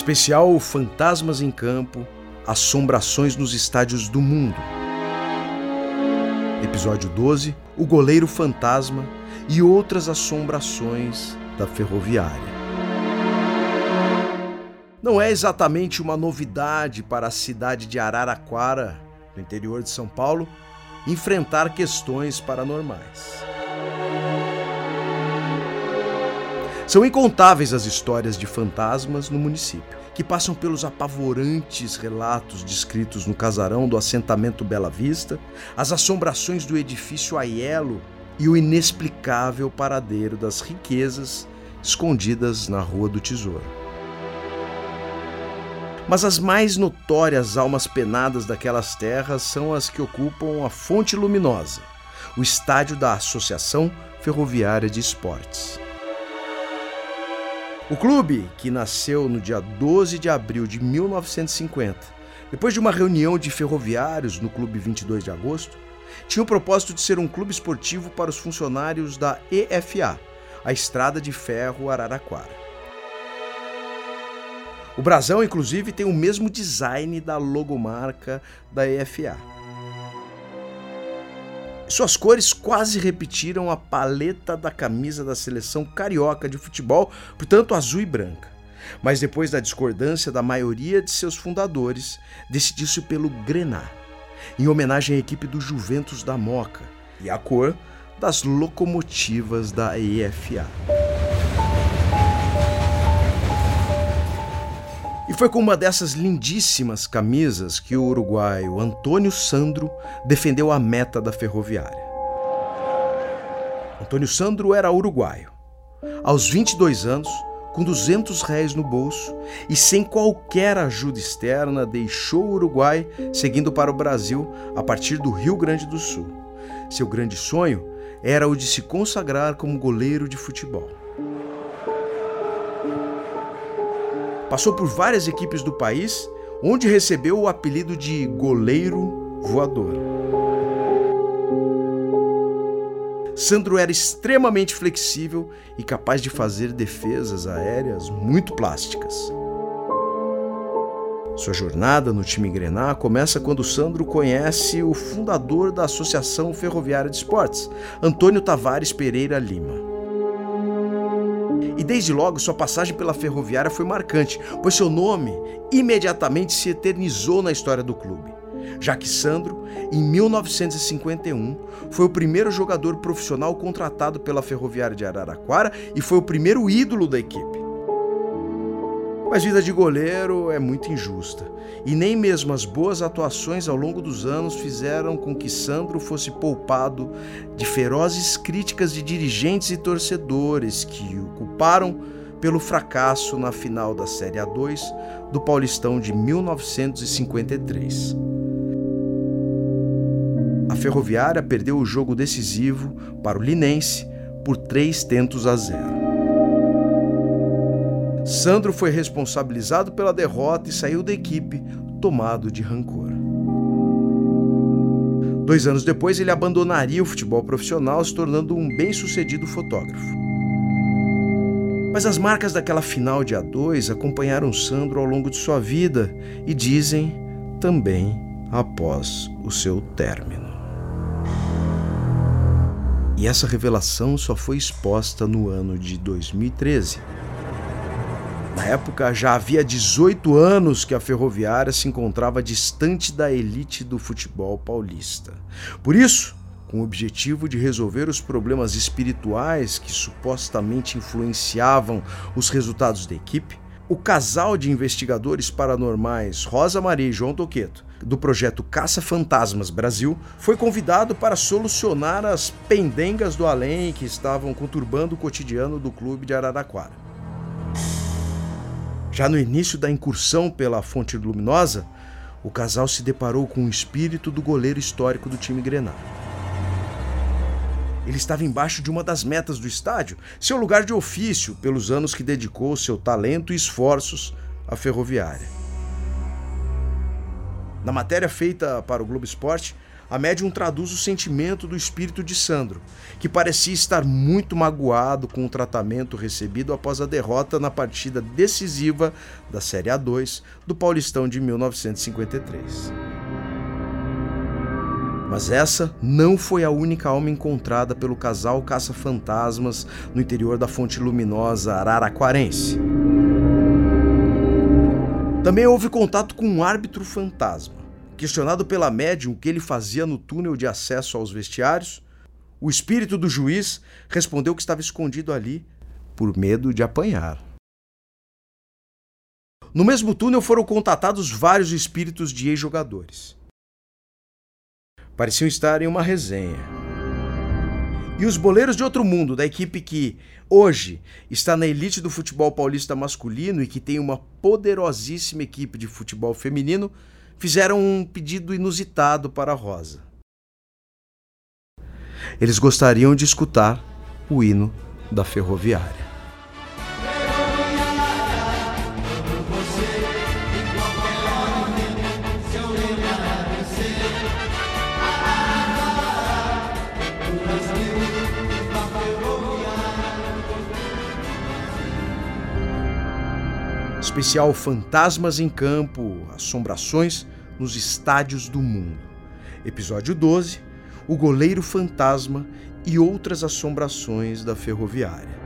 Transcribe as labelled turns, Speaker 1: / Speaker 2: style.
Speaker 1: Especial Fantasmas em Campo, Assombrações nos Estádios do Mundo. Episódio 12: O Goleiro Fantasma e outras assombrações da ferroviária. Não é exatamente uma novidade para a cidade de Araraquara, no interior de São Paulo, enfrentar questões paranormais. São incontáveis as histórias de fantasmas no município, que passam pelos apavorantes relatos descritos no casarão do assentamento Bela Vista, as assombrações do edifício Aiello e o inexplicável paradeiro das riquezas escondidas na Rua do Tesouro. Mas as mais notórias almas penadas daquelas terras são as que ocupam a Fonte Luminosa, o estádio da Associação Ferroviária de Esportes. O clube, que nasceu no dia 12 de abril de 1950, depois de uma reunião de ferroviários no Clube 22 de Agosto, tinha o propósito de ser um clube esportivo para os funcionários da EFA, a Estrada de Ferro Araraquara. O brasão, inclusive, tem o mesmo design da logomarca da EFA. Suas cores quase repetiram a paleta da camisa da seleção carioca de futebol, portanto azul e branca. Mas depois da discordância da maioria de seus fundadores, decidiu-se pelo grená, em homenagem à equipe do Juventus da Moca e à cor das locomotivas da EFA. E foi com uma dessas lindíssimas camisas que o uruguaio Antônio Sandro defendeu a meta da ferroviária. Antônio Sandro era uruguaio. Aos 22 anos, com 200 réis no bolso e sem qualquer ajuda externa, deixou o Uruguai, seguindo para o Brasil a partir do Rio Grande do Sul. Seu grande sonho era o de se consagrar como goleiro de futebol. Passou por várias equipes do país, onde recebeu o apelido de goleiro voador. Sandro era extremamente flexível e capaz de fazer defesas aéreas muito plásticas. Sua jornada no time Grená começa quando Sandro conhece o fundador da Associação Ferroviária de Esportes, Antônio Tavares Pereira Lima. E desde logo sua passagem pela ferroviária foi marcante, pois seu nome imediatamente se eternizou na história do clube. Já que Sandro, em 1951, foi o primeiro jogador profissional contratado pela Ferroviária de Araraquara e foi o primeiro ídolo da equipe. Mas vida de goleiro é muito injusta, e nem mesmo as boas atuações ao longo dos anos fizeram com que Sandro fosse poupado de ferozes críticas de dirigentes e torcedores que o culparam pelo fracasso na final da Série A2 do Paulistão de 1953. A Ferroviária perdeu o jogo decisivo para o Linense por três tentos a zero. Sandro foi responsabilizado pela derrota e saiu da equipe tomado de rancor. Dois anos depois, ele abandonaria o futebol profissional, se tornando um bem-sucedido fotógrafo. Mas as marcas daquela final de A2 acompanharam Sandro ao longo de sua vida e dizem também após o seu término. E essa revelação só foi exposta no ano de 2013 na época, já havia 18 anos que a ferroviária se encontrava distante da elite do futebol paulista. Por isso, com o objetivo de resolver os problemas espirituais que supostamente influenciavam os resultados da equipe, o casal de investigadores paranormais Rosa Maria e João Toqueto, do projeto Caça Fantasmas Brasil, foi convidado para solucionar as pendengas do além que estavam conturbando o cotidiano do clube de Araraquara. Já no início da incursão pela Fonte Luminosa, o casal se deparou com o espírito do goleiro histórico do time Grenal. Ele estava embaixo de uma das metas do estádio, seu lugar de ofício, pelos anos que dedicou seu talento e esforços à ferroviária. Na matéria feita para o Globo Esporte, a médium traduz o sentimento do espírito de Sandro, que parecia estar muito magoado com o tratamento recebido após a derrota na partida decisiva da Série A2 do Paulistão de 1953. Mas essa não foi a única alma encontrada pelo casal caça-fantasmas no interior da fonte luminosa araraquarense. Também houve contato com um árbitro fantasma. Questionado pela médium o que ele fazia no túnel de acesso aos vestiários, o espírito do juiz respondeu que estava escondido ali por medo de apanhar. No mesmo túnel foram contatados vários espíritos de ex-jogadores. Pareciam estar em uma resenha. E os boleiros de outro mundo, da equipe que hoje está na elite do futebol paulista masculino e que tem uma poderosíssima equipe de futebol feminino, fizeram um pedido inusitado para Rosa. Eles gostariam de escutar o hino da ferroviária. Especial Fantasmas em Campo, Assombrações nos Estádios do Mundo. Episódio 12: O Goleiro Fantasma e outras assombrações da ferroviária.